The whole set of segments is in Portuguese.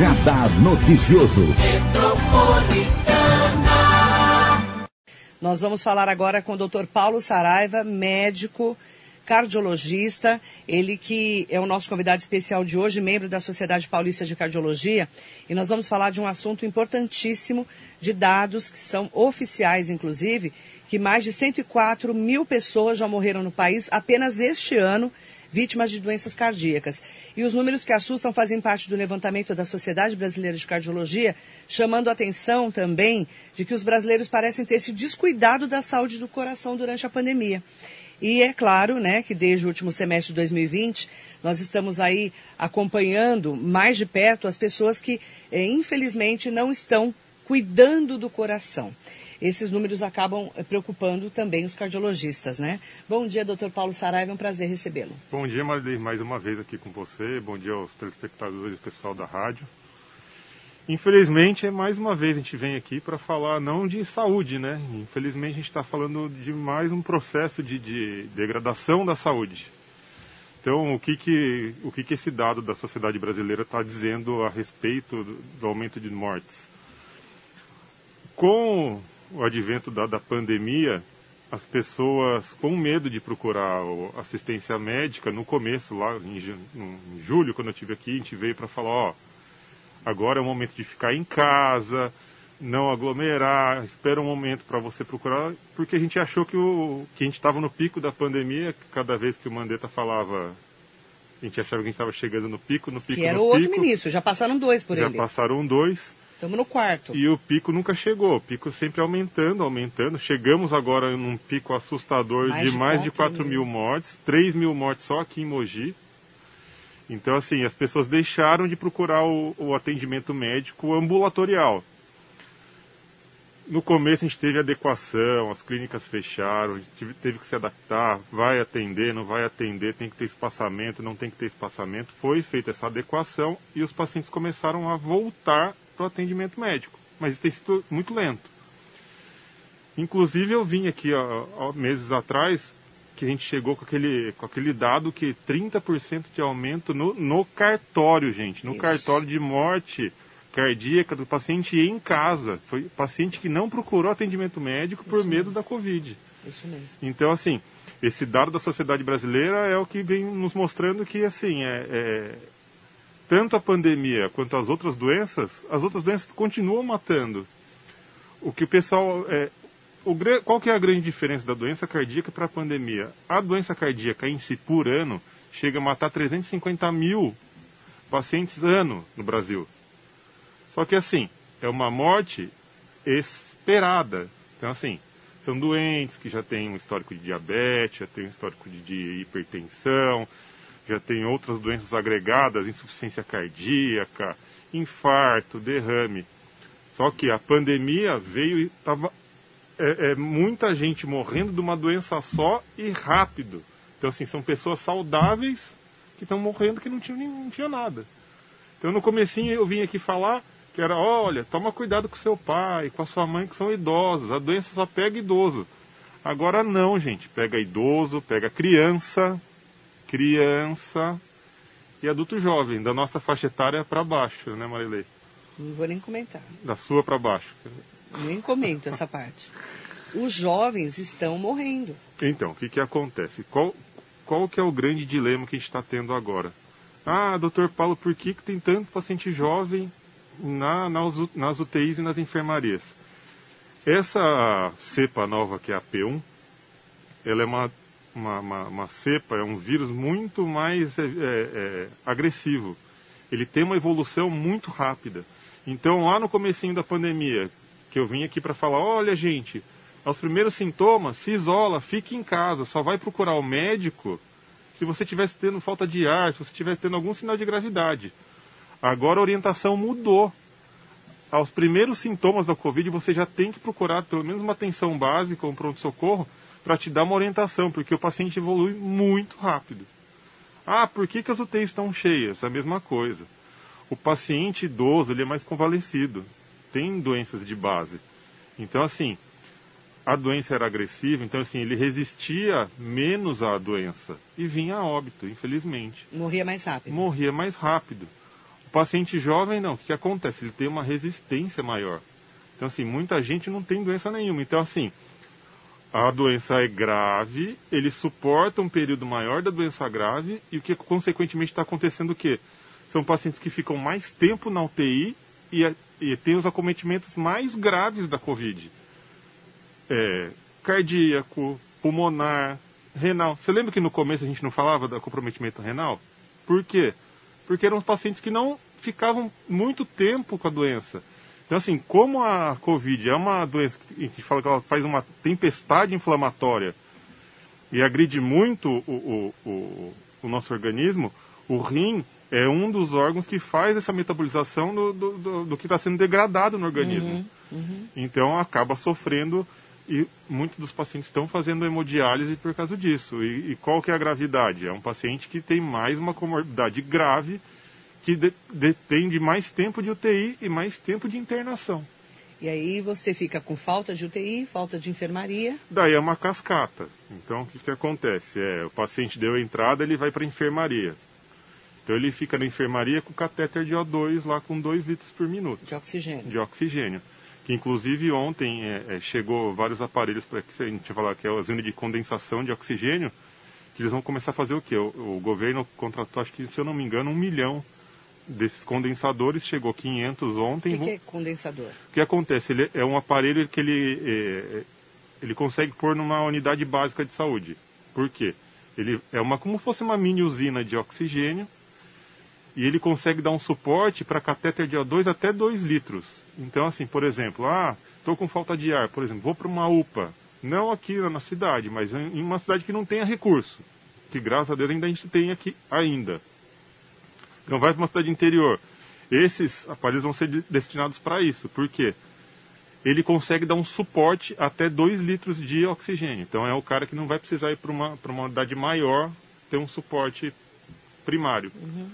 Radar Noticioso. Nós vamos falar agora com o Dr. Paulo Saraiva, médico cardiologista, ele que é o nosso convidado especial de hoje, membro da Sociedade Paulista de Cardiologia, e nós vamos falar de um assunto importantíssimo de dados que são oficiais, inclusive, que mais de 104 mil pessoas já morreram no país apenas este ano vítimas de doenças cardíacas. E os números que assustam fazem parte do levantamento da Sociedade Brasileira de Cardiologia, chamando a atenção também de que os brasileiros parecem ter se descuidado da saúde do coração durante a pandemia. E é claro, né, que desde o último semestre de 2020, nós estamos aí acompanhando mais de perto as pessoas que, eh, infelizmente, não estão cuidando do coração. Esses números acabam eh, preocupando também os cardiologistas, né? Bom dia, doutor Paulo Saraiva, é um prazer recebê-lo. Bom dia, Marilei, mais uma vez aqui com você. Bom dia aos telespectadores e pessoal da rádio. Infelizmente, é mais uma vez a gente vem aqui para falar não de saúde, né? Infelizmente, a gente está falando de mais um processo de, de, degradação da saúde. Então, o que que, o que que esse dado da sociedade brasileira está dizendo a respeito do, do, aumento de mortes? Com o advento da, da pandemia, as pessoas com medo de procurar assistência médica, no começo, lá em, julho, quando eu estive aqui, a gente veio para falar, ó, Agora é o momento de ficar em casa, não aglomerar, espera um momento para você procurar, porque a gente achou que, o, que a gente estava no pico da pandemia, cada vez que o Mandetta falava, a gente achava que a gente estava chegando no pico, no pico, Que era o outro ministro, já passaram dois por já ele. Já passaram dois. Estamos no quarto. E o pico nunca chegou, o pico sempre aumentando, aumentando. Chegamos agora num pico assustador mais de, mais 4 de 4 mil. mil mortes, 3 mil mortes só aqui em Mogi. Então, assim, as pessoas deixaram de procurar o, o atendimento médico ambulatorial. No começo a gente teve adequação, as clínicas fecharam, a gente teve que se adaptar, vai atender, não vai atender, tem que ter espaçamento, não tem que ter espaçamento. Foi feita essa adequação e os pacientes começaram a voltar para o atendimento médico. Mas isso tem sido muito lento. Inclusive eu vim aqui ó, ó, meses atrás que a gente chegou com aquele, com aquele dado que 30% de aumento no, no cartório, gente, no Isso. cartório de morte cardíaca do paciente em casa. Foi paciente que não procurou atendimento médico por Isso medo mesmo. da Covid. Isso mesmo. Então, assim, esse dado da sociedade brasileira é o que vem nos mostrando que, assim, é, é tanto a pandemia quanto as outras doenças, as outras doenças continuam matando. O que o pessoal é, o, qual que é a grande diferença da doença cardíaca para a pandemia? A doença cardíaca em si, por ano, chega a matar 350 mil pacientes ano no Brasil. Só que assim, é uma morte esperada. Então assim, são doentes que já têm um histórico de diabetes, já têm um histórico de, de hipertensão, já têm outras doenças agregadas, insuficiência cardíaca, infarto, derrame. Só que a pandemia veio e estava é, é, muita gente morrendo de uma doença só e rápido. Então, assim, são pessoas saudáveis que estão morrendo que não tinham, não tinha nada. Então, no comecinho eu vim aqui falar que era, olha, toma cuidado com seu pai, com a sua mãe que são idosos. A doença só pega idoso. Agora não, gente. Pega idoso, pega criança, criança e adulto jovem, da nossa faixa etária para baixo, né, Marilei? Não vou nem comentar. Da sua para baixo. Nem comento essa parte. Os jovens estão morrendo. Então, o que, que acontece? Qual, qual que é o grande dilema que a gente está tendo agora? Ah, doutor Paulo, por que, que tem tanto paciente jovem na, nas, nas UTIs e nas enfermarias? Essa cepa nova, que é a P1, ela é uma, uma, uma, uma cepa, é um vírus muito mais é, é, é, agressivo. Ele tem uma evolução muito rápida. Então, lá no comecinho da pandemia, que eu vim aqui para falar, olha gente, aos primeiros sintomas, se isola, fique em casa, só vai procurar o médico se você estiver tendo falta de ar, se você estiver tendo algum sinal de gravidade. Agora a orientação mudou. Aos primeiros sintomas da Covid, você já tem que procurar pelo menos uma atenção básica, um pronto-socorro, para te dar uma orientação, porque o paciente evolui muito rápido. Ah, por que, que as UTIs estão cheias? A mesma coisa. O paciente idoso ele é mais convalescido tem doenças de base. Então, assim, a doença era agressiva, então, assim, ele resistia menos à doença e vinha a óbito, infelizmente. Morria mais rápido. Morria mais rápido. O O paciente jovem, não. O que, que acontece? Ele tem uma resistência maior. Então, assim, muita gente não tem doença nenhuma. Então, assim, a doença é grave, ele suporta um período maior da doença grave e o que consequentemente está acontecendo o quê? São pacientes que ficam mais tempo na UTI e, e têm os acometimentos mais graves da Covid. É, cardíaco, pulmonar, renal. Você lembra que no começo a gente não falava do comprometimento renal? Por quê? Porque eram pacientes que não ficavam muito tempo com a doença. Então, assim, como a Covid é uma doença que, que fala que ela faz uma tempestade inflamatória e agride muito o, o, o, o nosso organismo, o rim é um dos órgãos que faz essa metabolização do, do, do, do que está sendo degradado no organismo. Uhum, uhum. Então acaba sofrendo e muitos dos pacientes estão fazendo hemodiálise por causa disso. E, e, qual que é a gravidade? É um paciente que tem mais uma comorbidade grave que detém de mais tempo de UTI e mais tempo de internação. E aí você fica com falta de UTI, falta de enfermaria. Daí é uma cascata. Então o que, que acontece? É, o paciente deu entrada, ele vai para a enfermaria. Então ele fica na enfermaria com catéter de O2 lá com 2 litros por minuto. De oxigênio. De oxigênio. Que inclusive ontem é, é, chegou vários aparelhos para que a gente falar que é a usina de condensação de oxigênio, que eles vão começar a fazer o quê? O, o governo contratou, acho que se eu não me engano, um milhão desses condensadores, chegou 500 ontem. O que, que, é condensador? O que acontece? Ele é um aparelho que ele, é, ele consegue pôr numa unidade básica de saúde. Por quê? Ele é uma, como fosse uma mini usina de oxigênio e ele consegue dar um suporte para catéter de O2 até 2 litros. Então, assim, por exemplo, ah, estou com falta de ar, por exemplo, vou para uma UPA, não aqui na cidade, mas em uma cidade que não tenha recurso, que graças a Deus ainda a gente tem aqui ainda. Então vai para uma cidade interior. Esses aparelhos vão ser destinados para isso. Por quê? Ele consegue dar um suporte até 2 litros de oxigênio. Então é o cara que não vai precisar ir para uma, uma unidade maior ter um suporte primário. Uhum.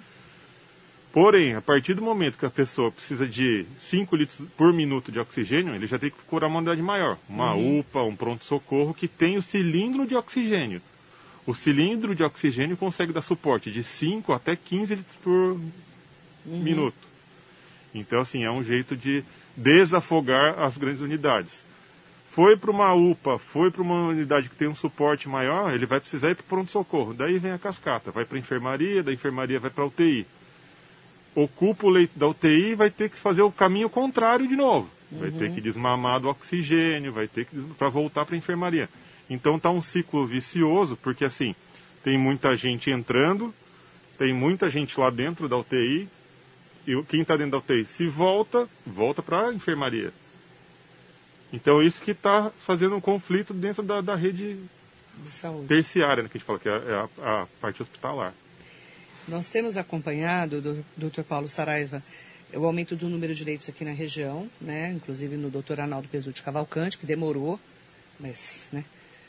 Porém, a partir do momento que a pessoa precisa de 5 litros por minuto de oxigênio, ele já tem que procurar uma unidade maior. Uma uhum. UPA, um pronto-socorro que tem o cilindro de oxigênio. O cilindro de oxigênio consegue dar suporte de 5 até 15 litros por uhum. minuto. Então, assim, é um jeito de desafogar as grandes unidades. Foi para uma UPA, foi para uma unidade que tem um suporte maior, ele vai precisar ir para o pronto-socorro. Daí vem a cascata, vai para a enfermaria, da enfermaria vai para a UTI. Ocupa o leito da UTI e vai ter que fazer o caminho contrário de novo. Vai uhum. ter que desmamar do oxigênio, vai ter que para voltar para a enfermaria. Então tá um ciclo vicioso, porque assim, tem muita gente entrando, tem muita gente lá dentro da UTI, e quem está dentro da UTI se volta, volta para a enfermaria. Então isso que está fazendo um conflito dentro da, da rede de terciária, né, que a gente fala, que é a, a parte hospitalar. Nós temos acompanhado, do Dr. Paulo Saraiva, o aumento do número de leitos aqui na região, né? inclusive no Dr. Arnaldo Pesutti Cavalcante, que demorou, mas né,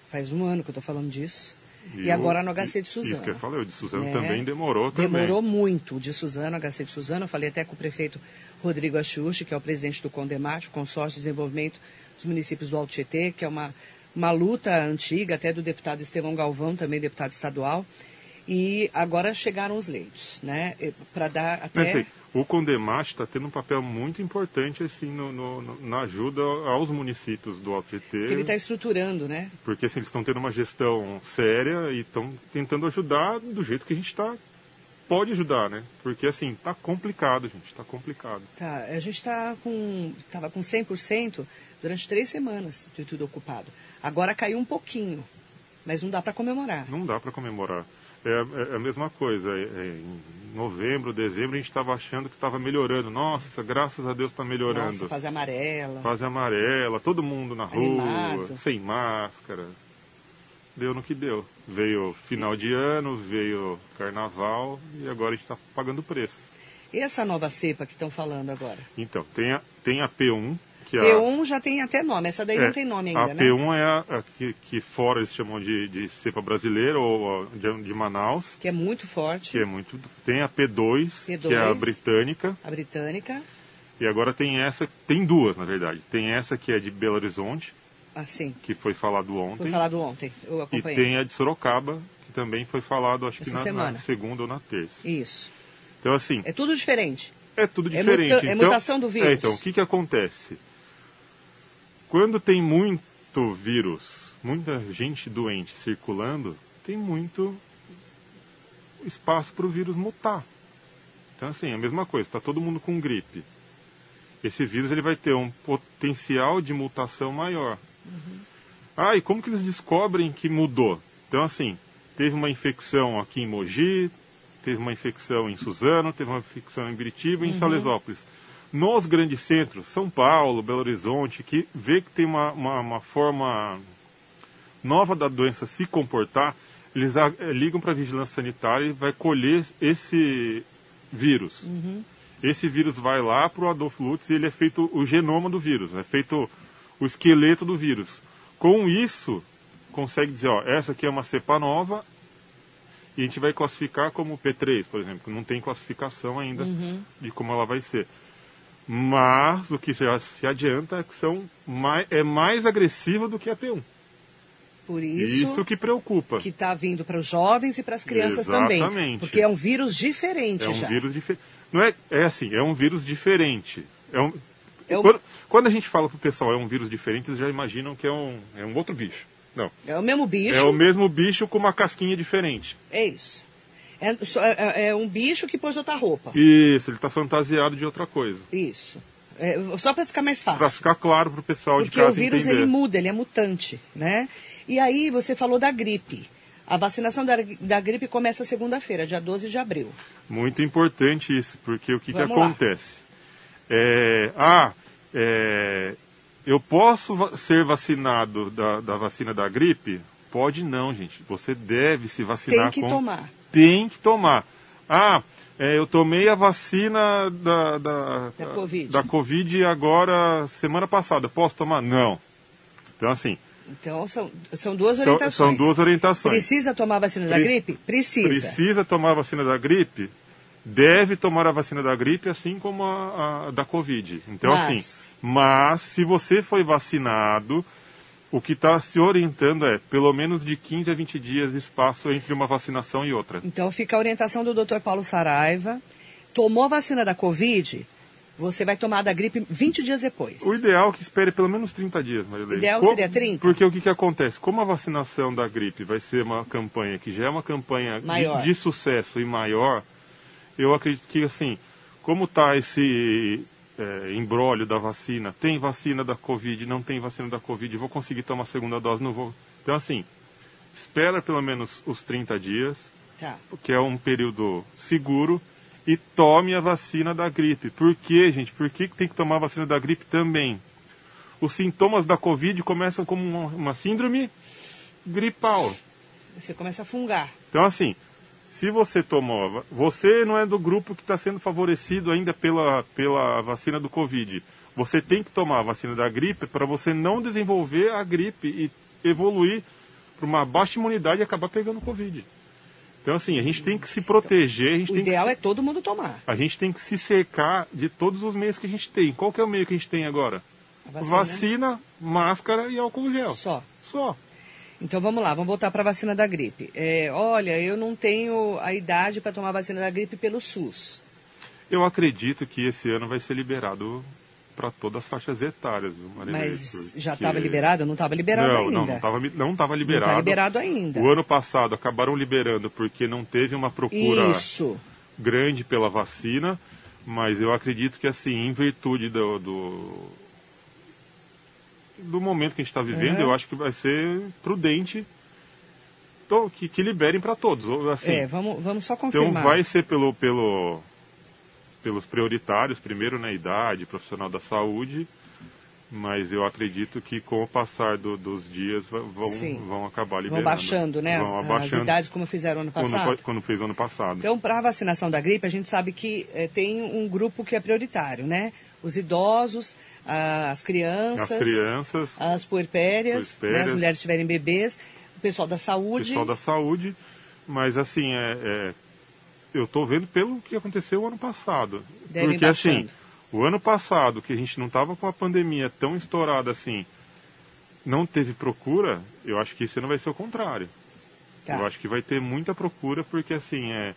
Faz um ano que eu estou falando disso. E, e agora no HC de Suzano. Isso que eu falei, o de Suzano é, também demorou também. Demorou muito, o de Suzano, HC de Suzano. Eu falei até com o prefeito Rodrigo Achiuchi, que é o presidente do Condemate, o Consórcio de Desenvolvimento dos Municípios do Alto Tietê, que é uma, uma luta antiga, até do deputado Estevão Galvão, também deputado estadual. E agora chegaram os leitos, né? Para dar até o Condemate está tendo um papel muito importante assim no, no, na ajuda aos municípios do Alto Tietê. ele está estruturando, né? Porque assim, eles estão tendo uma gestão séria e estão tentando ajudar do jeito que a gente está pode ajudar, né? Porque assim, está complicado, gente, está complicado. Tá, a gente está com estava com 100% durante três semanas de tudo ocupado. Agora caiu um pouquinho, mas não dá para comemorar. Não dá para comemorar. É, é, a mesma coisa. É, é em novembro, dezembro, a gente estava achando que estava melhorando. Nossa, graças a Deus está melhorando. Nossa, fase amarela. Fase amarela, todo mundo na Animado. rua, sem máscara. Deu no que deu. Veio final de ano, veio carnaval e agora a gente está pagando preço. E essa nova cepa que estão falando agora? Então, tem a, tem a P1, que P1 a, já tem até nome, essa daí é, não tem nome ainda, a né? A P1 é a, a que, que, fora eles chamam de, de cepa brasileira ou de, de, Manaus. Que é muito forte. Que é muito. Tem a P2, P2, que é a britânica. A britânica. E agora tem essa, tem duas na verdade. Tem essa que é de Belo Horizonte. Ah, sim. Que foi falado ontem. Foi falado ontem, eu acompanhei. E tem a de Sorocaba, que também foi falado, acho essa que na, na segunda ou na terça. Isso. Então, assim. É tudo diferente. É tudo É diferente. muta- é então, mutação do vírus. é, então, o que, que acontece? Quando tem muito vírus, muita gente doente circulando, tem muito espaço para o vírus mutar. Então, assim, é a mesma coisa, está todo mundo com gripe. Esse vírus ele vai ter um potencial de mutação maior. Ah, e como que eles descobrem que mudou? Então, assim, teve uma infecção aqui em Mogi, teve uma infecção em Suzano, teve uma infecção em Biritiba e em Salesópolis. Nos grandes centros, São Paulo, Belo Horizonte, que vê que tem uma, uma, uma forma nova da doença se comportar, eles eh, ligam para a vigilância sanitária e vai colher esse vírus. Esse vírus vai lá para o Adolfo Lutz e ele é feito o genoma do vírus, é feito o esqueleto do vírus. Com isso, consegue dizer, ó, essa aqui é uma cepa nova e a gente vai classificar como P3, por exemplo, que não tem classificação ainda de como ela vai ser. Mas o que já se adianta é que são mais, é mais agressiva do que a P1. Por isso, Isso que preocupa. que está vindo para os jovens e para as crianças também. Exatamente. Porque é um vírus diferente É um já. vírus diferente. Não é, é assim, é um vírus diferente. É um, É um- quando, quando a gente fala pro pessoal é um vírus diferente, eles já imaginam que é um, é um outro bicho. Não. É o mesmo bicho. É o mesmo bicho com uma casquinha diferente. É isso. É, só- é- é um bicho que pôs outra roupa. Isso, ele está fantasiado de outra coisa. Isso. É, só para ficar mais fácil. Para ficar claro pro pessoal de Porque casa o vírus entender. ele muda, ele é mutante, né? E aí você falou da gripe. A vacinação da, da gripe começa segunda-feira, dia 12 de abril. Muito importante isso, porque o que, que Vamos acontece? É, ah, é, eu posso ser vacinado da, da vacina da gripe? Pode não, gente. Você deve se vacinar Tem que com- tomar. Tem que tomar. Ah, é, eu tomei a vacina da, da, Da Covid. da Covid agora, semana passada. Posso tomar? Não. Então, assim, Então são, são duas são, orientações. são duas orientações. Precisa tomar a vacina da Pre- gripe? Precisa. Precisa tomar a vacina da gripe? Deve tomar a vacina da gripe, assim como a, a da Covid. Então, Mas- assim, mas se você foi vacinado, o que está se orientando é pelo menos de 15 a 20 dias de espaço entre uma vacinação e outra. Então fica a orientação do Dr. Paulo Saraiva. Tomou a vacina da Covid, você vai tomar da gripe 20 dias depois. O ideal é que espere pelo menos 30 dias, Maria Leite. Ideal seria 30? Porque o que, que acontece? Como a vacinação da gripe vai ser uma campanha que já é uma campanha de-. De, sucesso e maior, eu acredito que, assim, como está esse é, embrólio da vacina, tem vacina da Covid, não tem vacina da Covid, vou conseguir tomar a segunda dose, não vou. Então, assim, espera pelo menos os 30 dias, Tá. que é um período seguro, e tome a vacina da gripe. Por quê, gente? Por que tem que tomar a vacina da gripe também? Os sintomas da Covid começam como uma, uma síndrome gripal. Você começa a fungar. Então, assim, se você tomou, você não é do grupo que está sendo favorecido ainda pela, pela vacina do Covid. Você tem que tomar a vacina da gripe para você não desenvolver a gripe e evoluir para uma baixa imunidade e acabar pegando Covid. Então, assim, a gente tem que se proteger, O tem que ideal se- é todo mundo tomar. a gente tem que se cercar de todos os meios que a gente tem. Qual que é o meio que a gente tem agora? Vacina, vacina. máscara e álcool gel. Só. Só. Então vamos lá, vamos voltar para a vacina da gripe. É, olha, eu não tenho a idade para tomar a vacina da gripe pelo SUS. Eu acredito que esse ano vai ser liberado para todas as faixas etárias, Mas já estava liberado? Não estava liberado não, ainda. Não, não estava não tava Não liberado. está liberado ainda. O ano passado acabaram liberando porque não teve uma procura Isso. grande pela vacina, mas eu acredito que assim, em virtude do, do, do momento que a gente está vivendo, Uhum. eu acho que vai ser prudente que, que liberem para todos. Assim, é, vamos, vamos só então confirmar. vai ser pelo, pelo, pelos prioritários, primeiro na idade, profissional da saúde, mas eu acredito que com o passar do- dos dias vão, Sim. vão acabar Vão liberando. baixando, né? Vão as, abaixando as idades como fizeram ano quando, passado. quando fez ano passado. Então, para a vacinação da gripe, a gente sabe que eh, tem um grupo que é prioritário, né? Os idosos, as crianças, As crianças, as puerpérias, Puerpérias. né? as mulheres que tiverem bebês, o pessoal da o saúde. pessoal da saúde, mas assim, é, é, eu estou vendo pelo que aconteceu o ano passado. Devem Porque assim, baixando. o ano passado, que a gente não estava com a pandemia tão estourada assim, não teve procura, eu acho que esse ano vai ser o contrário. Tá. Eu acho que vai ter muita procura, porque assim, é,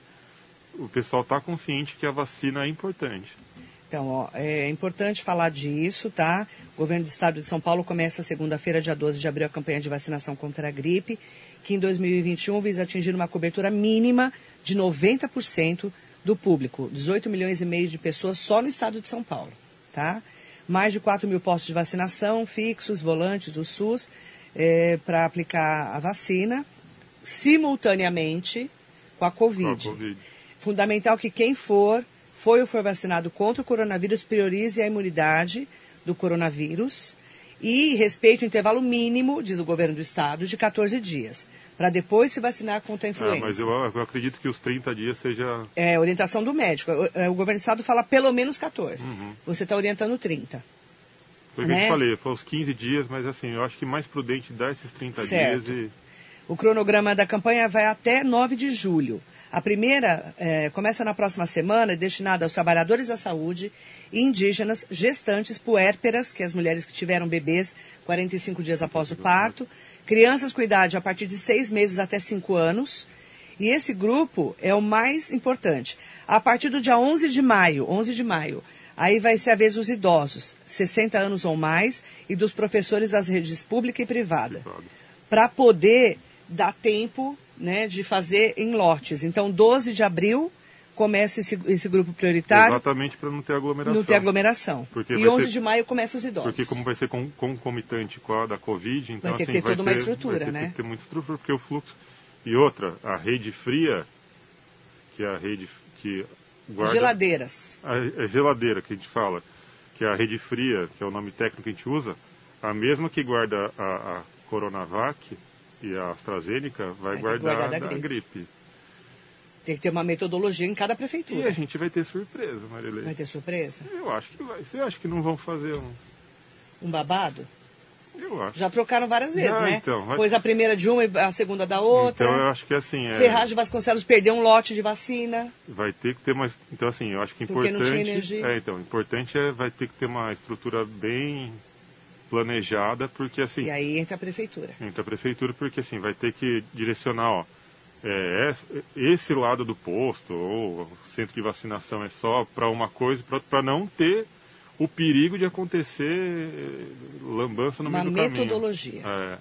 o pessoal está consciente que a vacina é importante. Então, ó, é importante falar disso, tá? O governo do estado de São Paulo começa segunda-feira, dia 12 de abril, a campanha de vacinação contra a gripe, que em 2021 visa atingir uma cobertura mínima de 90% do público, 18 milhões e meio de pessoas só no estado de São Paulo, tá? Mais de 4 mil postos de vacinação fixos, volantes do SUS, é, para aplicar a vacina simultaneamente com a COVID. Com a COVID. Fundamental que quem for foi ou foi vacinado contra o coronavírus, priorize a imunidade do coronavírus e respeite o intervalo mínimo, diz o governo do estado, de 14 dias, para depois se vacinar contra a influenza. Ah, mas eu, eu, acredito que os 30 dias seja... É, orientação do médico. O, é, o governo do estado fala pelo menos 14. Uhum. Você está orientando 30. Foi o que né? eu falei, foi os 15 dias, mas assim, eu acho que mais prudente dar esses 30 certo. dias e... O cronograma da campanha vai até 9 de julho. A primeira é, começa na próxima semana, destinada aos trabalhadores da saúde, indígenas, gestantes, puérperas, que é as mulheres que tiveram bebês 45 dias após o parto, crianças com idade a partir de seis meses até cinco anos. E esse grupo é o mais importante. A partir do dia 11 de maio, 11 de maio, aí vai ser a vez dos idosos, 60 anos ou mais, e dos professores das redes pública e privada. Para poder dar tempo né, de fazer em lotes. Então, 12 de abril começa esse, esse grupo prioritário. Exatamente para não ter aglomeração. Não ter aglomeração. Porque e 11 ser, de maio começa os idosos. Porque como vai ser concomitante com a da Covid, então vai ter assim, que ter toda uma estrutura, vai ter, né? Tem que ter muita estrutura, porque o fluxo... E outra, a rede fria, que é a rede que guarda... Geladeiras. A, a geladeira que a gente fala, que é a rede fria, que é o nome técnico que a gente usa, a mesma que guarda a, a Coronavac e a AstraZeneca vai, vai guardar, guardar, da, gripe. gripe. Tem que ter uma metodologia em cada prefeitura. E a gente vai ter surpresa, Marilene. Vai ter surpresa? Eu acho que vai. Você acha que não vão fazer um... Um babado? Eu acho. Já trocaram várias vezes, não, né? Então, vai... Pois a primeira de uma e a segunda da outra. Então eu acho que assim... É... Ferraz de Vasconcelos perdeu um lote de vacina. Vai ter que ter mais... Então assim, eu acho que Porque importante... não tinha energia. É, então, importante é vai ter que ter uma estrutura bem planejada, porque assim... E aí entra a prefeitura. Entra a prefeitura, porque assim, vai ter que direcionar, ó, é, esse lado do posto, ou centro de vacinação é só para uma coisa, para não ter o perigo de acontecer lambança no uma meio do caminho. Uma metodologia. É.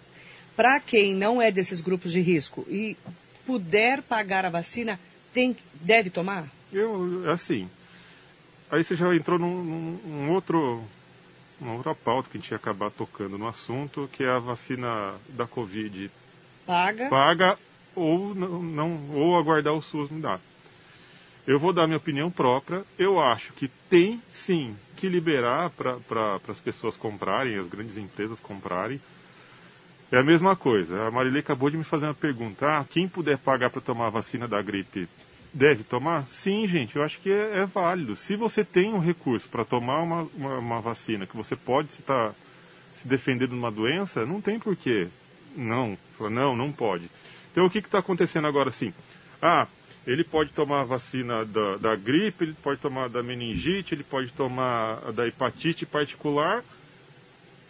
Para quem não é desses grupos de risco e puder pagar a vacina, tem, deve tomar? Eu, assim, aí você já entrou num, num outro uma outra pauta que a gente ia acabar tocando no assunto, que é a vacina da Covid. Paga. Paga ou não, não ou aguardar o SUS me dar. Eu vou dar minha opinião própria. Eu acho que tem sim que liberar para pra, as pessoas comprarem, as grandes empresas comprarem. É a mesma coisa. A Marilê acabou de me fazer uma pergunta. Ah, quem puder pagar para tomar a vacina da gripe deve tomar? Sim, gente, eu acho que é, é válido. Se você tem um recurso para tomar uma, uma, uma, vacina que você pode se, tá, se defender de uma doença, não tem porquê. Não, não, não pode. Então o que está acontecendo agora assim? Ah, ele pode tomar a vacina da, da gripe, ele pode tomar da meningite, ele pode tomar da hepatite particular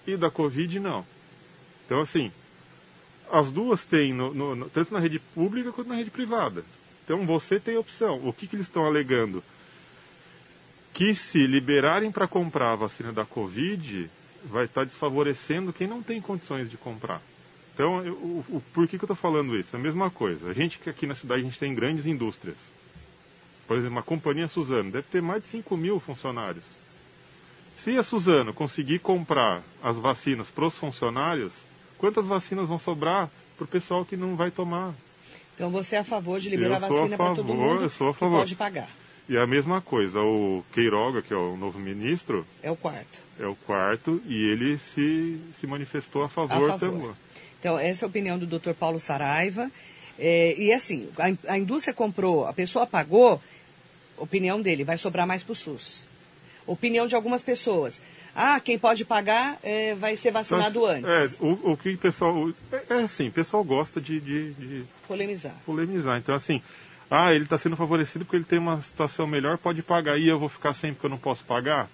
e da Covid não. Então assim, as duas têm, no, no, tanto na rede pública quanto na rede privada. Então você tem opção. O que, que eles estão alegando? Que se liberarem para comprar a vacina da Covid, vai estar tá desfavorecendo quem não tem condições de comprar. Então, eu, o, o, por que, que eu estou falando isso? É a mesma coisa. A gente que aqui na cidade a gente tem grandes indústrias. Por exemplo, a companhia Suzano deve ter mais de 5 mil funcionários. Se a Suzano conseguir comprar as vacinas para os funcionários, quantas vacinas vão sobrar para o pessoal que não vai tomar? Então você é a favor de liberar vacina para todo mundo eu sou a favor. pode pagar. E a mesma coisa, o Queiroga, que é o novo ministro... É o quarto. É o quarto e ele se, se manifestou a favor, a favor. também. Então, essa é a opinião do Dr. Paulo Saraiva. É, e assim, a, a, indústria comprou, a pessoa pagou, opinião dele, vai sobrar mais para o SUS. Opinião de algumas pessoas. Ah, quem pode pagar é, vai ser vacinado então, antes. É, o, o que o pessoal. É, é assim, o pessoal gosta de, de, de. Polemizar. Polemizar. Então, assim, ah, ele está sendo favorecido porque ele tem uma situação melhor, pode pagar e eu vou ficar sem porque eu não posso pagar.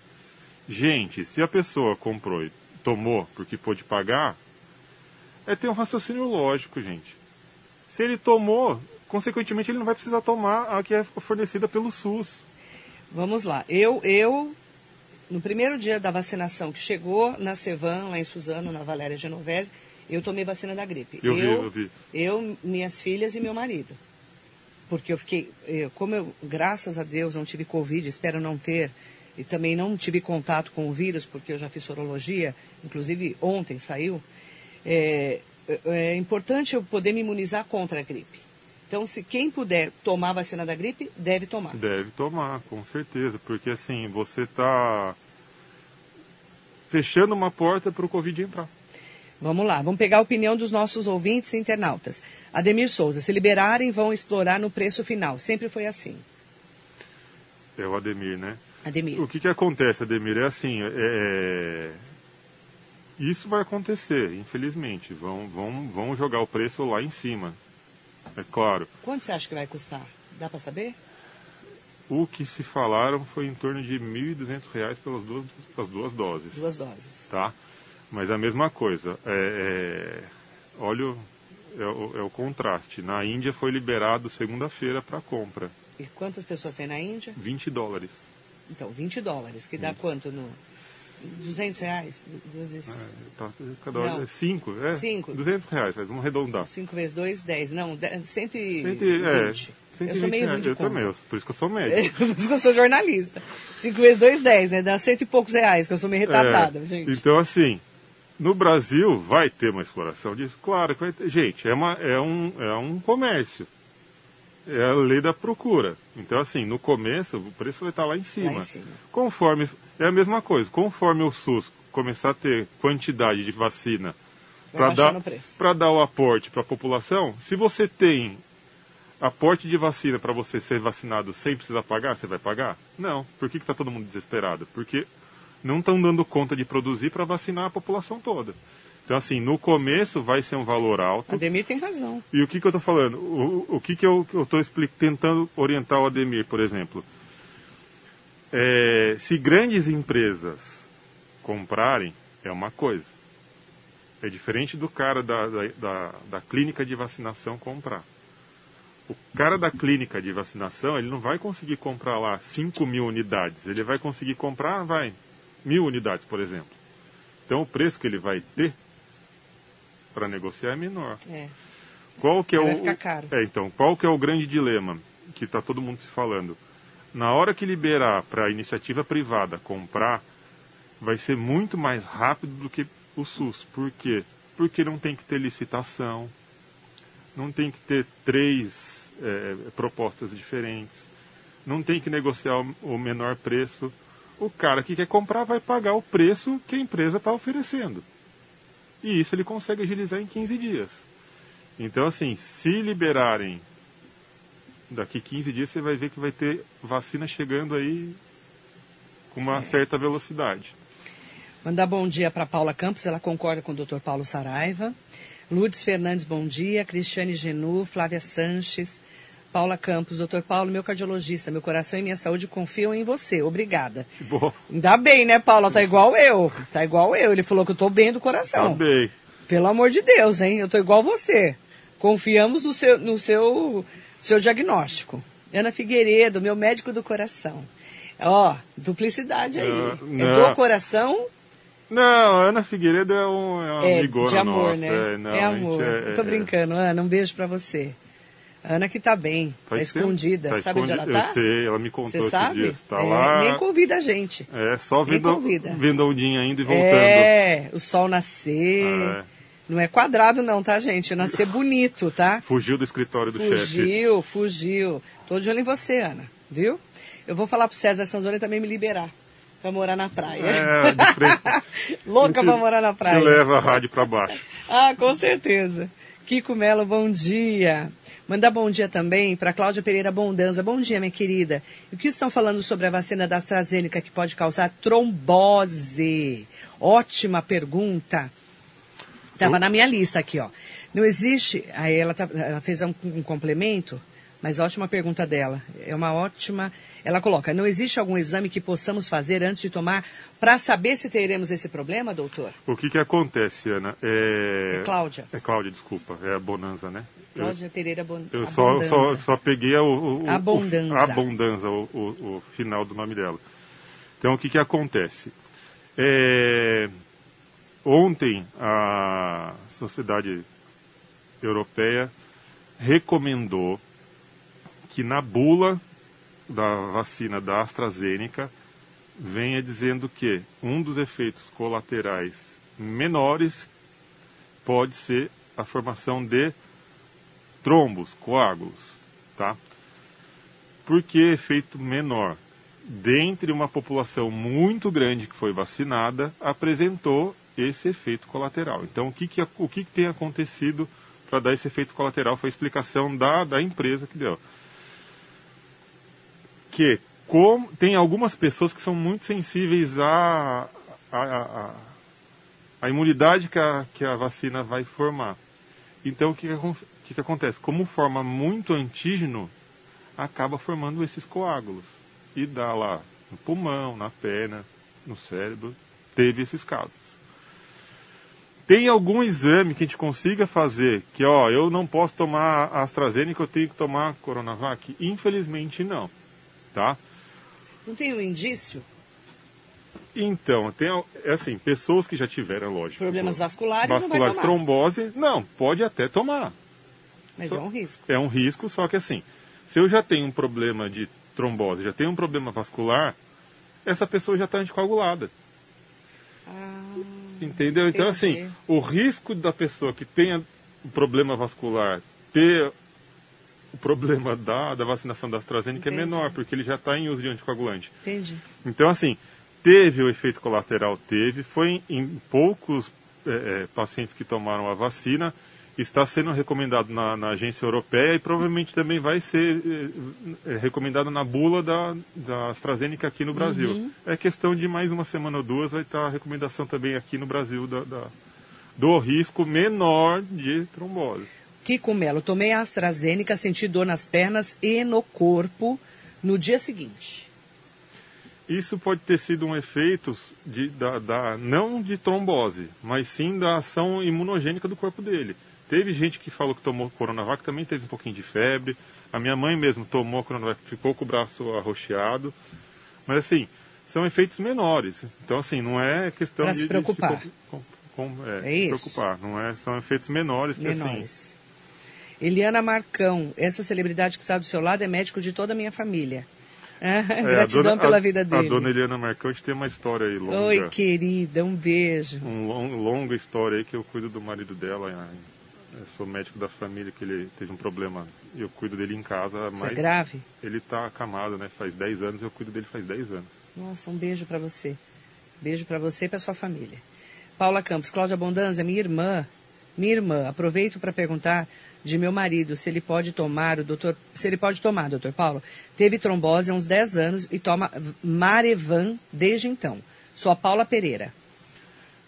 Gente, se a pessoa comprou e tomou porque pôde pagar, é ter um raciocínio lógico, gente. Se ele tomou, consequentemente ele não vai precisar tomar a que é fornecida pelo SUS. Vamos lá. Eu, eu, no primeiro dia da vacinação que chegou na Cevan, lá em Suzano, na Valéria Genovese, eu tomei vacina da gripe. Eu, vi, eu, eu vi. eu, minhas filhas e meu marido. Porque eu fiquei, eu, como eu, graças a Deus, não tive Covid, espero não ter, e também não tive contato com o vírus, porque eu já fiz sorologia, inclusive ontem saiu, é, é importante eu poder me imunizar contra a gripe. Então, se quem puder tomar a vacina da gripe, deve tomar. Deve tomar, com certeza, porque assim, você está fechando uma porta para o Covid entrar. Vamos lá, vamos pegar a opinião dos nossos ouvintes e internautas. Ademir Souza, se liberarem, vão explorar no preço final. Sempre foi assim. É o Ademir, né? Ademir. O que, que acontece, Ademir? É assim, é... é isso vai acontecer, infelizmente. Vão, vão, vão jogar o preço lá em cima. É claro. Quanto você acha que vai custar? Dá para saber? O que se falaram foi em torno de R$ 1.200 pelas duas, pelas duas doses. Duas doses. Tá? Mas a mesma coisa. É, é, olha, o, é, o, é o contraste. Na Índia foi liberado segunda-feira para compra. E quantas pessoas tem na Índia? 20 dólares. Então, 20 dólares, que dá Isso. quanto no... 200 reais? Vezes... É, tá, cada hora é 5, é? Cinco. 200 reais, vamos arredondar. 5 vezes 2, 10. Não, de- 120. Cento- é, eu 120 sou meio ruim reais. de Eu conta. também, eu- por isso que eu sou médico. Por isso que eu sou jornalista. 5 vezes 2, 10, né? Dá cento e poucos reais, que eu sou meio retardada, É, gente. Então, assim, no Brasil vai ter uma exploração disso? Claro que vai ter. Gente, é, uma, é, um, é um comércio. É a lei da procura. Então, assim, no começo o preço vai estar lá em cima. Lá em cima. Conforme. É a mesma coisa. Conforme o SUS começar a ter quantidade de vacina para dar, pra dar o aporte para a população, se você tem aporte de vacina para você ser vacinado sem precisar pagar, você vai pagar? Não. Por que está todo mundo desesperado? Porque não estão dando conta de produzir para vacinar a população toda. Então, assim, no começo vai ser um valor alto. Ademir tem razão. E o que, que eu estou falando? O, o que, que eu estou tentando orientar o Ademir, por exemplo? É, se grandes empresas comprarem, é uma coisa. É diferente do cara da, da, da, da clínica de vacinação comprar. O cara da clínica de vacinação, ele não vai conseguir comprar lá 5 mil unidades. Ele vai conseguir comprar, vai, mil unidades, por exemplo. Então o preço que ele vai ter para negociar é menor. É. Qual que é Vai o ficar caro. É, então, qual que é o grande dilema que está todo mundo se falando? Na hora que liberar para a iniciativa privada comprar, vai ser muito mais rápido do que o SUS. Por quê? Porque não tem que ter licitação, não tem que ter três é, propostas diferentes, não tem que negociar o menor preço. O cara que quer comprar vai pagar o preço que a empresa está oferecendo. E isso ele consegue agilizar em 15 dias. Então, assim, se liberarem daqui 15 dias, você vai ver que vai ter vacina chegando aí com uma certa velocidade. Mandar bom dia para Paula Campos, ela concorda com o Dr. Paulo Saraiva. Lourdes Fernandes, bom dia. Cristiane Genu, Flávia Sanches. Paula Campos, Dr. Paulo, meu cardiologista, meu coração e minha saúde confiam em você. Obrigada. Que bom. Ainda bem, né, Paula? Tá igual eu. Tá igual eu. Ele falou que eu tô bem do Tá coração. bem. Pelo amor de Deus, hein? Eu tô igual você. Confiamos no seu, no seu, seu diagnóstico. Ana Figueiredo, meu médico do coração. Ó, duplicidade aí. Ah, é do coração, Não, Ana Figueiredo é, um, é uma é amigona de amor, nossa. né? É, não, é amor. é- tô é- brincando, Ana. Um beijo pra você. Ana que tá bem, tá tempo- escondida. tá sabe onde ela tá? Eu sei, ela me contou Você sabe? dias. Tá É, lá. Nem convida a gente. É, só vendo, vendo a ondinha indo e voltando. É, o sol nascer. É. Não é quadrado não, tá, gente? É nascer bonito, tá? Fugiu do escritório do chefe. Fugiu, fugiu. Tô de olho em você, Ana, viu? Eu vou falar pro César Sanzoni também me liberar pra morar na praia. É, de frente. Louca Que- pra morar na praia. Que leva a rádio para baixo. Ah, com certeza. Kiko Melo, bom dia. Mandar bom dia também para Cláudia Pereira Bondanza. Bom dia, minha querida. O que estão falando sobre a vacina da AstraZeneca que pode causar trombose? Ótima pergunta. Estava na minha lista aqui, ó. Não existe. Aí ela, tá- ela fez um, um complemento. Mas ótima pergunta dela. É uma ótima. Ela coloca: não existe algum exame que possamos fazer antes de tomar para saber se teremos esse problema, doutor? O que, que acontece, Ana? É... É Cláudia. É Cláudia, desculpa. É a Bonanza, né? Cláudia Pereira bon... Eu só, só, só peguei o, o, Abundanza. o, o, o, o final do nome dela. Então, o que, que acontece? É... Ontem, a Sociedade Europeia recomendou que na bula da vacina da AstraZeneca venha dizendo que um dos efeitos colaterais menores pode ser a formação de trombos, coágulos, tá? Por que efeito menor? Dentre uma população muito grande que foi vacinada, apresentou esse efeito colateral. Então, o que, que, o que, que tem acontecido para dar esse efeito colateral foi a explicação da, da empresa que deu que como, tem algumas pessoas que são muito sensíveis à, à, à, à imunidade que a, que a vacina vai formar. Então, o que, que, que acontece? Como forma muito antígeno, acaba formando esses coágulos. E dá lá no pulmão, na perna, no cérebro. Teve esses casos. Tem algum exame que a gente consiga fazer que, ó, eu não posso tomar AstraZeneca, eu tenho que tomar Coronavac? Infelizmente não tá? Não tem um indício? Então, tem é assim, pessoas que já tiveram, lógico. Problemas vasculares, vasculares não trombose, não, pode até tomar. Mas só, é um risco. É um risco, só que assim, se eu já tenho um problema de trombose, já tenho um problema vascular, essa pessoa já está anticoagulada. Ah, Entendeu? Então, assim, o risco da pessoa que tenha um problema vascular ter o problema da, da vacinação da AstraZeneca Entendi. é menor, porque ele já está em uso de anticoagulante. Entendi. Então, assim, teve o efeito colateral, teve, foi em, em poucos é, é, pacientes que tomaram a vacina, está sendo recomendado na, na, agência europeia e provavelmente também vai ser é, é recomendado na bula da, da AstraZeneca aqui no Brasil. Uhum. É questão de mais uma semana ou duas, vai estar a recomendação também aqui no Brasil da, da do risco menor de trombose. Kiko Melo, tomei a AstraZeneca, senti dor nas pernas e no corpo no dia seguinte. Isso pode ter sido um efeito de, da, da, não de trombose, mas sim da ação imunogênica do corpo dele. Teve gente que falou que tomou Coronavac, também teve um pouquinho de febre. A minha mãe mesmo tomou Coronavac, ficou com o braço arroxeado. Mas assim, são efeitos menores. Então assim, não é questão pra de se preocupar. De se, com, com, é, é isso. se preocupar. Não é, são efeitos menores, que menores. assim Eliana Marcão, essa celebridade que está do seu lado é médico de toda a minha família. É, gratidão dona, pela vida dele. A dona Eliana Marcão, a gente tem uma história aí longa. Oi, querida, um beijo. Um long, longa história aí que eu cuido do marido dela. Eu sou médico da família, que ele teve um problema. Eu cuido dele em casa. Mas Foi grave? Ele está acamado, né? Faz 10 anos, eu cuido dele faz 10 anos. Nossa, um beijo para você. Beijo para você e para sua família. Paula Campos, Cláudia Abundância, minha irmã. Minha irmã, aproveito para perguntar de meu marido se ele pode tomar, o doutor, se ele pode tomar, doutor Paulo. Teve trombose há uns 10 anos e toma Marevan desde então. Sou a Paula Pereira.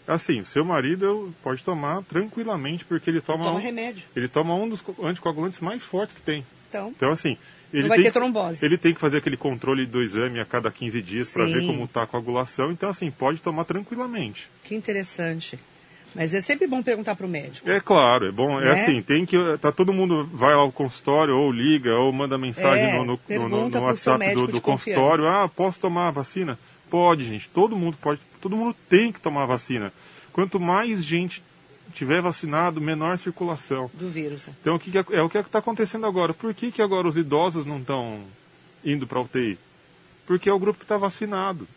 Assim, seu marido pode tomar tranquilamente, porque ele toma. Toma um, remédio. Ele toma um dos anticoagulantes mais fortes que tem. Então. Então, assim. Ele não vai tem ter trombose. Ele tem que fazer aquele controle do exame a cada 15 dias para ver como está a coagulação. Então, assim, pode tomar tranquilamente. Que interessante. Mas é sempre bom perguntar para o médico. É claro, é bom. É né? É assim, tem que. Tá, todo mundo vai ao consultório, ou liga, ou manda mensagem é, no, no, no, no WhatsApp do, do consultório. Ah, posso tomar a vacina? Pode, gente. Todo mundo pode. Todo mundo tem que tomar a vacina. Quanto mais gente tiver vacinado, menor circulação. Do vírus. Então, o que, que é, é, o que está acontecendo agora? Por que, que agora os idosos não estão indo para a UTI? Porque é o grupo que está vacinado.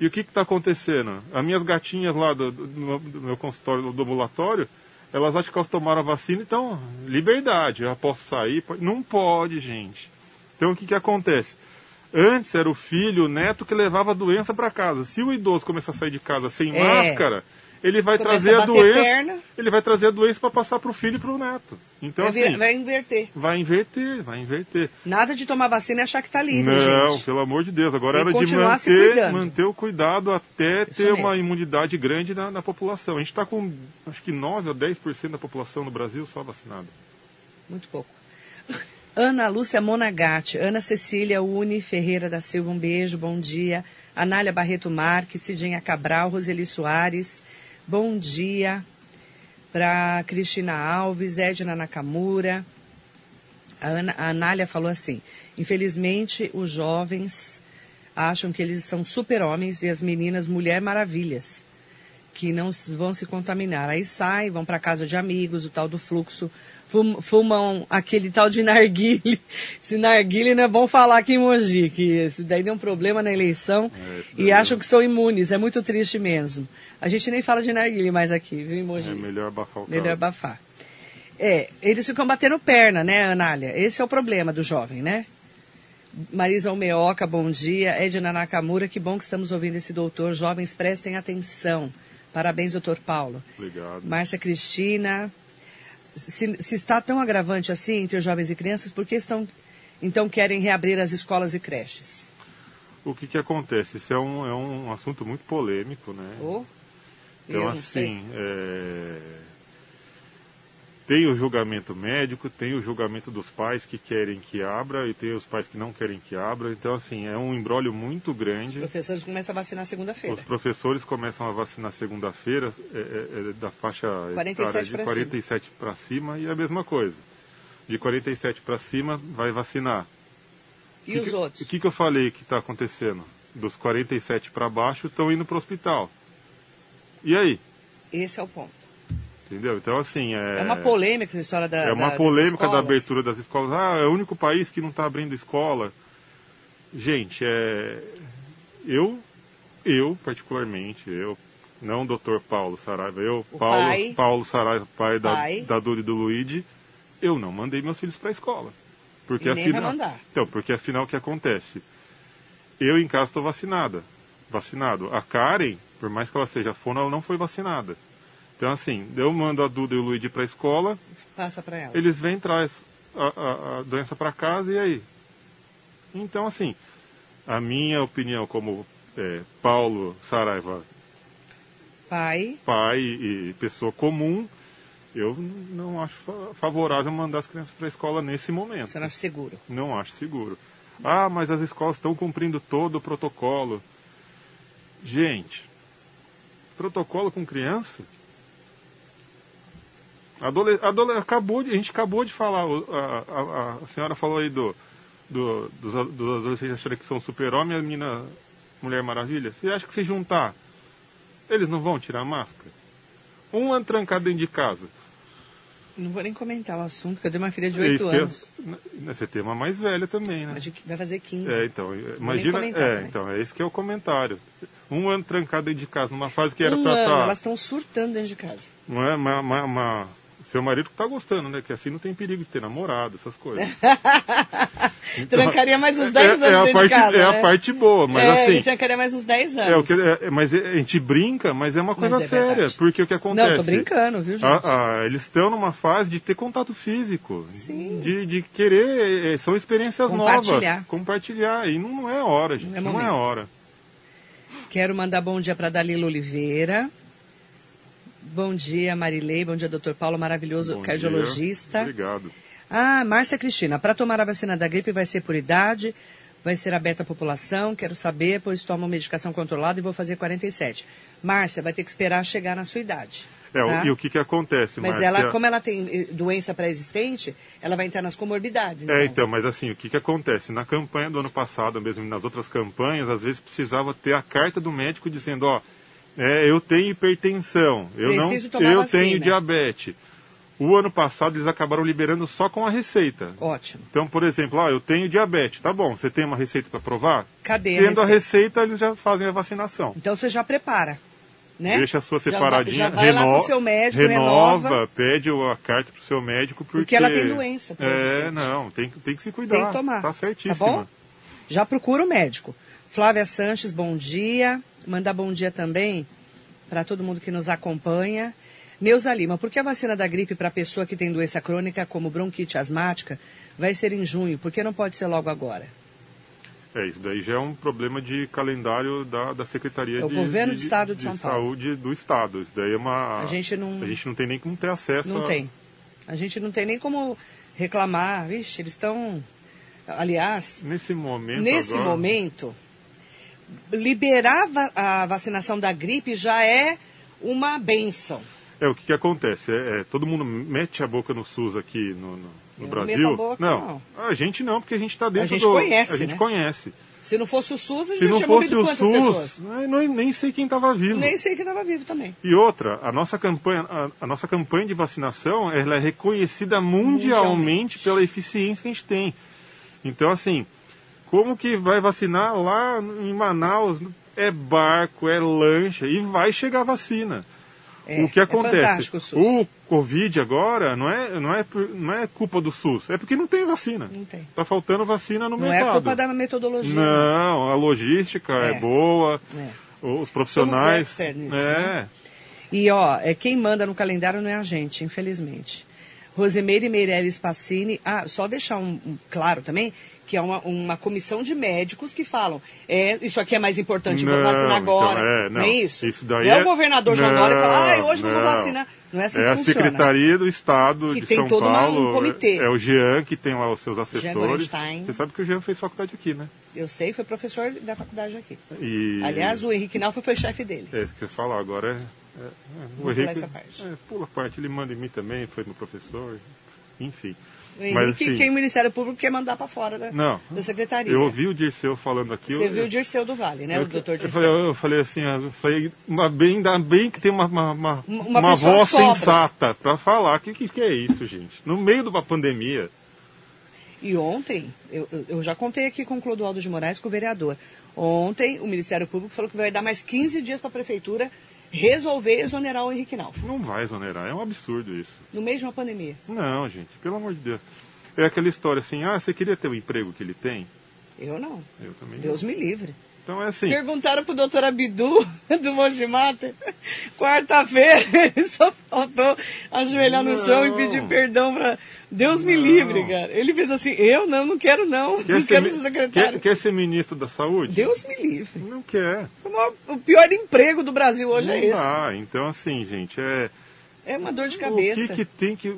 E o que está acontecendo? As minhas gatinhas lá do, do, do, meu consultório, do ambulatório, elas acham que elas tomaram a vacina, então, liberdade, eu posso sair? Não pode, gente. Então, o que, que acontece? Antes era o filho, o neto que levava a doença para casa. Se o idoso começar a sair de casa sem é. máscara, ele vai trazer a, a doença. Perna. Ele vai trazer a doença para passar para o filho e para o neto. Então vai, assim, vai inverter. Vai inverter, vai inverter. Nada de tomar vacina e achar que está livre, Não, gente. pelo amor de Deus. Agora era de manter, manter o cuidado até Isso ter mesmo. uma imunidade grande na, na população. A gente está com acho que 9 a 10% da população no Brasil só vacinada. Muito pouco. Ana Lúcia Monagatti, Ana Cecília Uni Ferreira da Silva, um beijo, bom dia. Anália Barreto Marques, Cidinha Cabral, Roseli Soares, bom dia. Para Cristina Alves, Edna Nakamura. A, Ana, a Anália falou assim: infelizmente, os jovens acham que eles são super-homens e as meninas mulher maravilhas, que não vão se contaminar. Aí saem, vão para casa de amigos, o tal do fluxo fumam aquele tal de narguile. Esse narguile não é bom falar aqui em Mogi, que esse daí deu um problema na eleição é, e acham que são imunes. É muito triste mesmo. A gente nem fala de narguile mais aqui, viu, em Mogi? É melhor abafar o Melhor abafar. É, eles ficam batendo perna, né, Anália? Esse é o problema do jovem, né? Marisa Almeoca, bom dia. Edna Nakamura, que bom que estamos ouvindo esse doutor. Jovens, prestem atenção. Parabéns, doutor Paulo. Obrigado. Márcia Cristina, se, se, está tão agravante assim entre os jovens e crianças, por que estão, então querem reabrir as escolas e creches? O que, que acontece? Isso é um, é um assunto muito polêmico, né? Oh, então, assim, é tem o julgamento médico, tem o julgamento dos pais que querem que abra e tem os pais que não querem que abra. Então, assim, é um embrólio muito grande. Os professores começam a vacinar segunda-feira. Os professores começam a vacinar segunda-feira, é, é, é, da faixa 47 de 47 para cima. e a mesma coisa. De 47 para cima, vai vacinar. E que os que, outros? O que, que eu falei que está acontecendo? Dos 47 para baixo estão indo para o hospital. E aí? Esse é o ponto. Entendeu? Então, assim. É, é uma polêmica essa história da. É uma da, polêmica da abertura das escolas. Ah, é o único país que não está abrindo escola. Gente, é. Eu, eu, particularmente, eu, não o doutor Paulo Saraiva, eu, Paulo, pai, Paulo Saraiva, pai, pai. da, da Duda e do Luigi, eu não mandei meus filhos para a escola. Porque e afinal. Então, porque afinal o que acontece? Eu em casa estou vacinada. Vacinado. A Karen, por mais que ela seja fono, ela não foi vacinada. Então, assim, eu mando a Duda e o Luigi para a escola. Passa para ela. Eles vêm, traz a, a, a doença para casa e aí? Então, assim, a minha opinião como é, Paulo Saraiva, pai, pai e pessoa comum, eu não acho favorável mandar as crianças para a escola nesse momento. Você não acha seguro? Não acho seguro. Ah, mas as escolas estão cumprindo todo o protocolo. Gente, protocolo com criança Adole, adole, acabou de, a gente acabou de falar, a, a, a senhora falou aí do, do, dos, dos adolescentes acharem que são super-homem e a menina Mulher Maravilha. Você acha que se juntar, eles não vão tirar a máscara? Um ano trancado dentro de casa. Não vou nem comentar o assunto, que eu tenho uma filha de 8 é anos. Eu, você tem uma mais velha também, né? Vai fazer 15. É, então, imagina. É, também. então, é esse que é o comentário. Um ano trancado dentro de casa, numa fase que era um pra ano, estar. Elas estão surtando dentro de casa. Não é uma, uma, uma seu marido que tá gostando, né? Que assim não tem perigo de ter namorado, essas coisas. então, trancaria mais uns 10 é, anos é, a parte, casa, É né? a parte boa, mas é, assim... Trancaria mais uns 10 anos. É, o que, é, mas a gente brinca, mas é uma coisa é séria. Verdade. Porque o que acontece... Não, tô brincando, viu, gente? A, a, eles estão numa fase de ter contato físico. Sim. De, de querer... São experiências compartilhar. novas. Compartilhar. E não, não é hora, gente. Não é, não é hora. Quero mandar bom dia para Dalila Oliveira. Bom dia, Marilei. Bom dia, doutor Paulo, maravilhoso Bom cardiologista. Dia. Obrigado. Ah, Márcia Cristina, para tomar a vacina da gripe vai ser por idade, vai ser aberta à população, quero saber, pois tomo medicação controlada e vou fazer 47. Márcia, vai ter que esperar chegar na sua idade. É, tá? e o que, que acontece, Mas Márcia? ela, como ela tem eh, doença pré-existente, ela vai entrar nas comorbidades. Então. É, então, mas assim, o que, que acontece? Na campanha do ano passado, mesmo nas outras campanhas, às vezes precisava ter a carta do médico dizendo, ó, é, eu tenho hipertensão, eu Preciso não, eu vacina. tenho diabetes. O ano passado eles acabaram liberando só com a receita. Ótimo. Então, por exemplo, ah, eu tenho diabetes, tá bom, você tem uma receita para provar? Cadê Tendo a a receita? receita, eles já fazem a vacinação. Então você já prepara, né? Deixa a sua Já separadinha, já vai lá reno- seu médico, renova, renova. pede a carta pro seu médico porque... Porque ela tem doença É, não, tem, que- tem que se cuidar. Tem que tomar. Tá Tá certíssima. bom? Já procura o médico. Flávia Sanches, bom dia. Mandar bom dia também para todo mundo que nos acompanha. Neuza Lima, por que a vacina da gripe para pessoa que tem doença crônica, como bronquite asmática, vai ser em junho? Por que não pode ser logo agora? É, isso daí já é um problema de calendário da, da Secretaria É o de, governo do de- Estado de São Paulo. Saúde do Estado. Isso daí é uma. A gente não- a gente não tem nem como ter acesso Não a- tem. A gente não tem nem como reclamar. Vixe, eles estão. Aliás, Nesse momento nesse agora, momento, liberar a vacinação da gripe já é uma benção. É, o que, que acontece? É, é, todo mundo mete a boca no SUS aqui no, no- no não Brasil. a boca, não. a gente não, porque a gente está dentro gente do... conhece, A gente né? conhece. Se não fosse o SUS, a Se gente não tinha fosse morrido o quantas SUS, pessoas? não- nem sei quem estava vivo. Nem sei que estava vivo também. E outra, a nossa campanha, a, a nossa campanha de vacinação, ela é reconhecida mundialmente, Mundialmente. pela eficiência que a gente tem. Então, assim, como que vai vacinar lá em Manaus? É barco, é lancha e vai chegar a vacina. É, o que é acontece? fantástico o o Covid agora não é, não, é, não é culpa do SUS, é porque não tem vacina. Não tem. Está faltando vacina no Não é mercado. culpa da metodologia. Não, a logística é, É. boa, É. os profissionais. nisso, é. né? E ó, é, quem manda no calendário não é a gente, infelizmente. Rosimeire Meirelles Passini, ah, só deixar um, um claro também, que é uma, uma comissão de médicos que falam, é, isso aqui é mais importante, vou Não, vacinar agora. então, é, não. não. é isso? Isso daí não é, é- o governador João Dória que fala, ah, hoje não vou vacinar. Não é assim é que a funciona. Secretaria do Estado Que de tem São todo uma- Paulo. um comitê. É, é o Jean que tem lá os seus assessores. Gorenstein. Você sabe que o Jean fez faculdade aqui, né? Eu sei, foi professor da faculdade aqui. E... Aliás, o Henrique Nalfa foi chefe dele. É isso que eu ia falar agora. É, é, o Henrique- essa parte. É, pula a parte. Ele manda em mim também, foi meu professor. Enfim. O Henrique, Mas, assim, quem o Ministério Público quer mandar para fora da, Não. da secretaria. Eu ouvi o Dirceu falando aqui. Você eu, viu o Dirceu do Vale, né? eu, o doutor eu Dirceu. falei, eu falei assim, eu falei, uma bem, ainda bem que tem uma, uma, uma, Uma uma voz sobra. sensata para falar. O que, que, que é isso, gente? No meio de uma pandemia. E ontem, eu, eu- eu já contei aqui com o Clodoaldo de Moraes, com o vereador. Ontem, o Ministério Público falou que vai dar mais 15 dias para a Prefeitura resolver exonerar o Henrique Nalfa. Não vai exonerar, é um absurdo isso. No meio de uma pandemia. Não, gente, pelo amor de Deus. É aquela história assim, ah, você queria ter o emprego que ele tem? Eu não. Eu também. Deus me livre. Então é assim. Perguntaram pro doutor Abidu, do Mojimata, quarta-feira, ele só faltou ajoelhar no Não. chão e pedir perdão para Deus me livre, cara. Ele fez assim, eu não, não quero não, não quero mi- ser secretário. quer, quer ser ministro da saúde? Deus me livre. Não quer. O maior- O pior emprego do Brasil hoje não é esse. dá. Então, assim, gente, é. É uma dor de O cabeça. que, que tem que.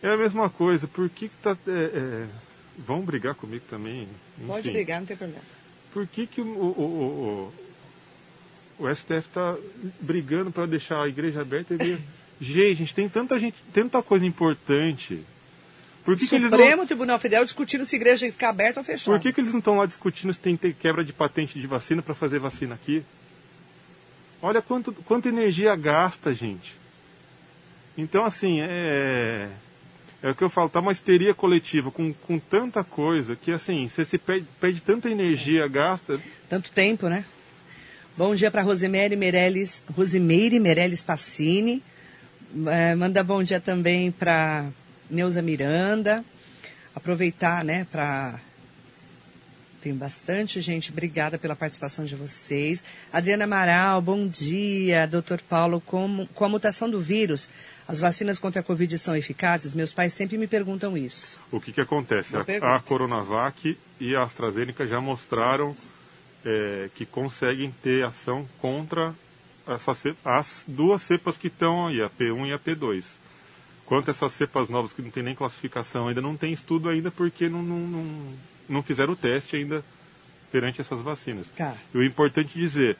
É a mesma coisa. Por que, que tá. é, é, Vão brigar comigo também? Pode Enfim. brigar, não tem problema. Por que, que o, o, o, o, STF está brigando para deixar a igreja aberta? e Gente, gente, tem tanta gente, tanta coisa importante. Por que, que eles Supremo não, Tribunal Federal discutindo se a igreja tem que ficar aberta ou fechada. por que, que eles não estão lá discutindo se tem que ter quebra de patente de vacina para fazer vacina aqui? Olha quanto, quanta energia gasta, gente. Então, assim, é. É o que eu falo, tá uma histeria coletiva com, com tanta coisa que, assim, você se perde, perde tanta energia, gasta. Tanto tempo, né? Bom dia para Rosemary Meirelles, Rosimeire Meirelles Passini. Eh, manda bom dia também para Neuza Miranda. Aproveitar, né, para tem bastante gente. Obrigada pela participação de vocês. Adriana Amaral, bom dia. Doutor Paulo, como, com a mutação do vírus, as vacinas contra a Covid são eficazes? Meus pais sempre me perguntam isso. O que, que acontece? A, a Coronavac e a AstraZeneca já mostraram é, que conseguem ter ação contra essa as duas cepas que estão aí, a P1 e a P2. Quanto a essas cepas novas que não tem nem classificação, ainda não tem estudo ainda porque não, não, não, não fizeram o teste ainda perante essas vacinas. Tá. E o importante dizer,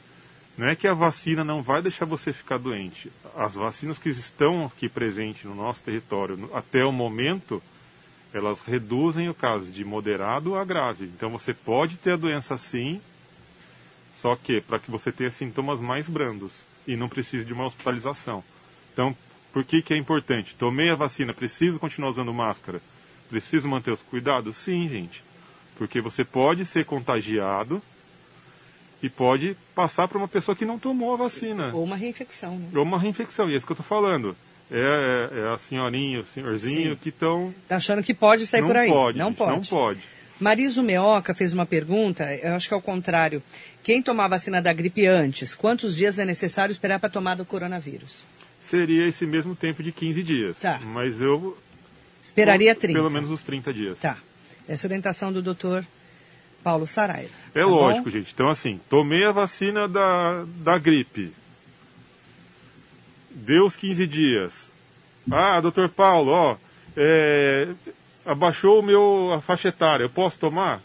não é que a vacina não vai deixar você ficar doente. As vacinas que estão aqui presentes no nosso território até o momento, elas reduzem o caso de moderado a grave. Então você pode ter a doença sim, só que para que você tenha sintomas mais brandos e não precise de uma hospitalização. Então, por que, que é importante? Tomei a vacina, preciso continuar usando máscara? Preciso manter os cuidados? Sim, gente. Porque você pode ser contagiado e pode passar para uma pessoa que não tomou a vacina. Ou uma reinfecção, né? Ou uma reinfecção, e é isso que eu estou falando. É, é- é a senhorinha, o senhorzinho Sim. que estão. Tá achando que pode sair não por aí? pode, não gente, pode. Não pode. Mariso Meoca fez uma pergunta, eu acho que é o contrário. Quem tomar a vacina da gripe antes, quantos dias é necessário esperar para tomar do coronavírus? Seria esse mesmo tempo de 15 dias. Tá. Mas eu. Esperaria 30. Pelo menos os 30 dias. Tá. Essa orientação do doutor Paulo Saraiva. É tá lógico, bom? gente. Então, assim, tomei a vacina da, da gripe. Deu os 15 dias. Ah, doutor Paulo, ó, é, abaixou o meu a faixa etária, eu posso tomar?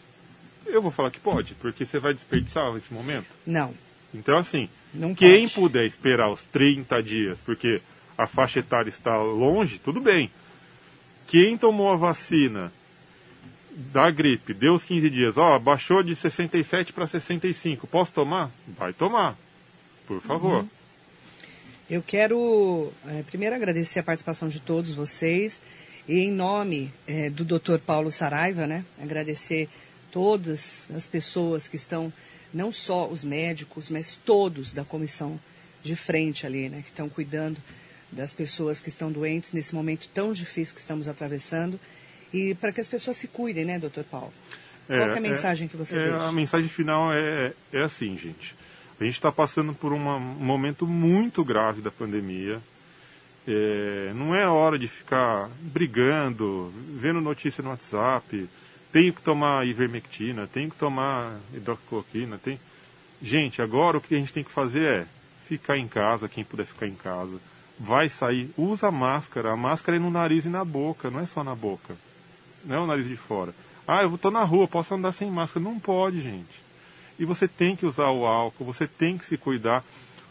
Eu vou falar que pode, porque você vai desperdiçar esse momento. Não. Então, assim, Não quem pode. puder esperar os 30 dias, porque a faixa etária está longe, tudo bem. Quem tomou a vacina da gripe, deu os 15 dias, ó, baixou de 67 para 65, posso tomar? Vai tomar, por favor. Uhum. Eu quero eh, primeiro agradecer a participação de todos vocês e em nome eh, do Dr. Paulo Saraiva, né, agradecer todas as pessoas que estão, não só os médicos, mas todos da comissão de frente ali, né, que estão cuidando das pessoas que estão doentes nesse momento tão difícil que estamos atravessando e para que as pessoas se cuidem, né, Dr. Paulo? Qual que é a mensagem que você é, deixa? A mensagem final é, é assim, gente. A gente está passando por uma, um momento muito grave da pandemia. É, não é hora de ficar brigando, vendo notícia no WhatsApp. Tenho que tomar ivermectina, tenho que tomar hidroxicloroquina. Tem... Gente, agora o que a gente tem que fazer é ficar em casa, quem puder ficar em casa. Vai sair, usa a máscara. A máscara é no nariz e na boca, não é só na boca. Não é o nariz de fora. Ah, eu estou na rua, posso andar sem máscara. Não pode, gente. E você tem que usar o álcool, você tem que se cuidar.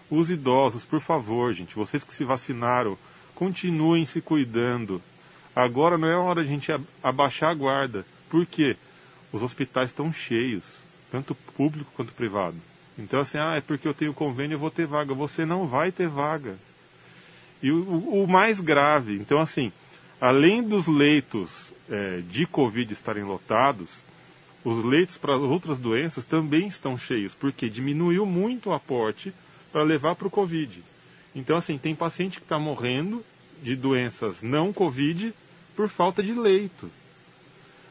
Os idosos, por favor, gente, vocês que se vacinaram, continuem se cuidando. Agora não é hora de a gente abaixar a guarda. Por quê? Os hospitais estão cheios, tanto público quanto privado. Então, assim, ah, é porque eu tenho convênio, eu vou ter vaga. Você não vai ter vaga. E o, o mais grave, então, assim, além dos leitos é, de Covid estarem lotados, os leitos para outras doenças também estão cheios, porque diminuiu muito o aporte para levar para o Covid. Então, assim, tem paciente que está morrendo de doenças não Covid por falta de leito.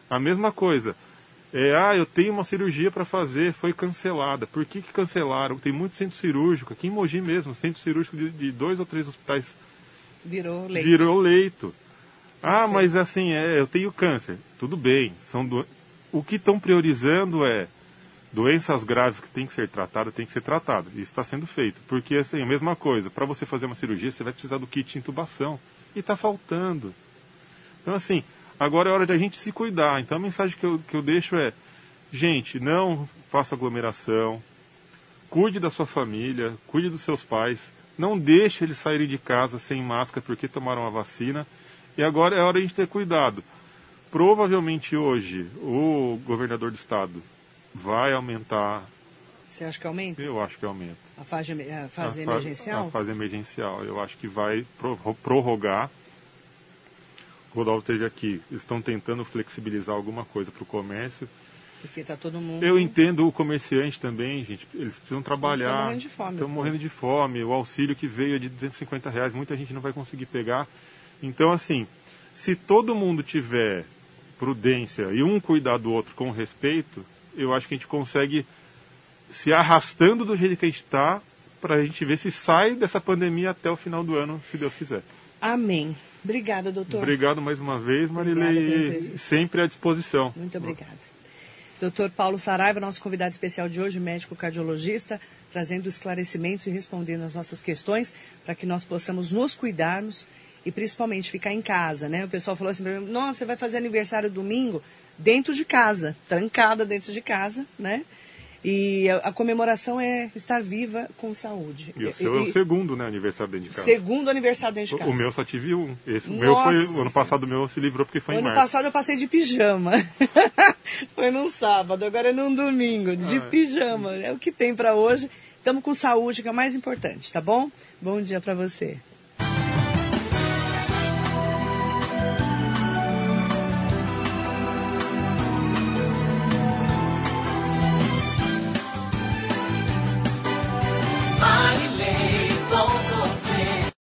A mesma coisa. É, ah, eu tenho uma cirurgia para fazer, foi cancelada. Por que, que cancelaram? Tem muito centro cirúrgico, aqui em Mogi mesmo, centro cirúrgico de, de dois ou três hospitais Virou leito. virou leito. Ah, sei. mas assim, é, eu tenho câncer. Tudo bem. São do... O que estão priorizando é doenças graves que têm que ser tratadas, tem que ser tratado. Isso está sendo feito. Porque, assim, a mesma coisa, para você fazer uma cirurgia, você vai precisar do kit de intubação. E está faltando. Então, assim, agora é hora de a gente se cuidar. Então, a mensagem que eu, que eu deixo é: gente, não faça aglomeração, cuide da sua família, cuide dos seus pais, não deixe eles saírem de casa sem máscara porque tomaram a vacina. E agora é hora de a gente ter cuidado. Provavelmente hoje o governador do estado vai aumentar, Você acha que aumenta? eu acho que aumenta. A fase, a fase a fa- emergencial? A fase emergencial. Eu acho que vai pro- prorrogar. O Rodolfo esteve aqui. Estão tentando flexibilizar alguma coisa para o comércio. Porque tá todo mundo. Eu entendo o comerciante também, gente. Eles precisam trabalhar. Estão morrendo de fome. Estão morrendo de fome. O auxílio que veio é de 250 reais. Muita gente não vai conseguir pegar. Então, assim, se todo mundo tiver prudência e um cuidar do outro com respeito, eu acho que a gente consegue se arrastando do jeito que a gente está para a gente ver se sai dessa pandemia até o final do ano, se Deus quiser. Amém. Obrigada, doutor. Obrigado mais uma vez, Marilei. Sempre à disposição. Muito obrigada. Doutor Paulo Saraiva, nosso convidado especial de hoje, médico cardiologista, trazendo esclarecimentos e respondendo as nossas questões para que nós possamos nos cuidarmos e principalmente ficar em casa, né? O pessoal falou assim, pra mim, nossa, você vai fazer aniversário domingo dentro de casa, trancada dentro de casa, né? E a, a comemoração é estar viva com saúde. E o seu é o segundo, né, aniversário dentro de casa. segundo aniversário dentro de O- casa. O meu só tive um. Esse, o meu foi, o ano passado o meu se livrou porque foi em ano março. passado eu passei de pijama. Foi num sábado, agora é num domingo, de Ah, é. pijama. É o que tem para hoje. Estamos com saúde, que é o mais importante, tá bom? Bom dia para você.